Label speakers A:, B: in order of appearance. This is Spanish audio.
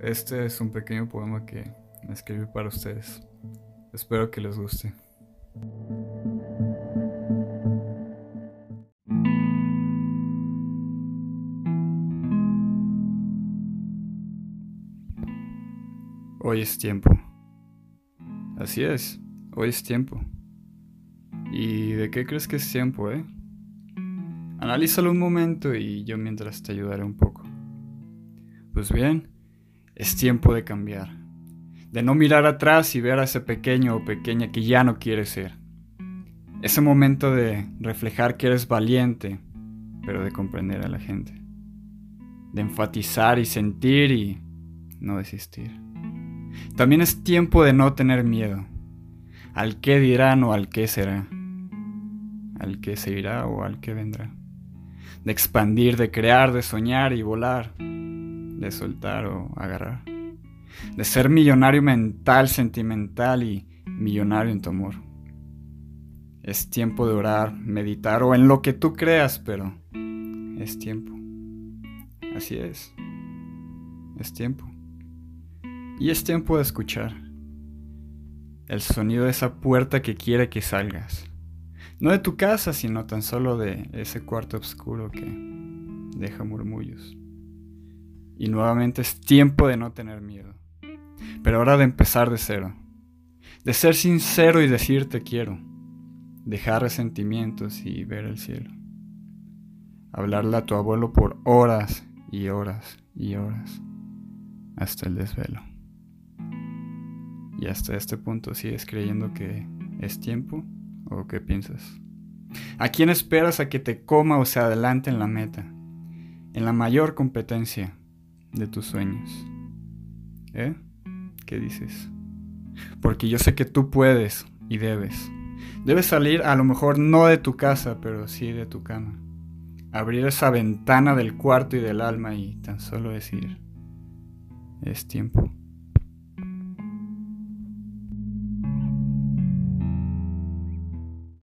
A: Este es un pequeño poema que escribí para ustedes. Espero que les guste. Hoy es tiempo. Así es, hoy es tiempo. ¿Y de qué crees que es tiempo, eh? Analízalo un momento y yo mientras te ayudaré un poco. Pues bien, es tiempo de cambiar. De no mirar atrás y ver a ese pequeño o pequeña que ya no quiere ser. Ese momento de reflejar que eres valiente, pero de comprender a la gente. De enfatizar y sentir y no desistir. También es tiempo de no tener miedo. Al qué dirán o al qué será. Al qué se irá o al qué vendrá. De expandir, de crear, de soñar y volar de soltar o agarrar. De ser millonario mental, sentimental y millonario en tu amor. Es tiempo de orar, meditar o en lo que tú creas, pero es tiempo. Así es. Es tiempo. Y es tiempo de escuchar el sonido de esa puerta que quiere que salgas. No de tu casa, sino tan solo de ese cuarto oscuro que deja murmullos. Y nuevamente es tiempo de no tener miedo. Pero ahora de empezar de cero. De ser sincero y decir te quiero. Dejar resentimientos y ver el cielo. Hablarle a tu abuelo por horas y horas y horas. Hasta el desvelo. Y hasta este punto sigues creyendo que es tiempo o qué piensas. ¿A quién esperas a que te coma o se adelante en la meta? En la mayor competencia de tus sueños. ¿Eh? ¿Qué dices? Porque yo sé que tú puedes y debes. Debes salir a lo mejor no de tu casa, pero sí de tu cama. Abrir esa ventana del cuarto y del alma y tan solo decir, es tiempo.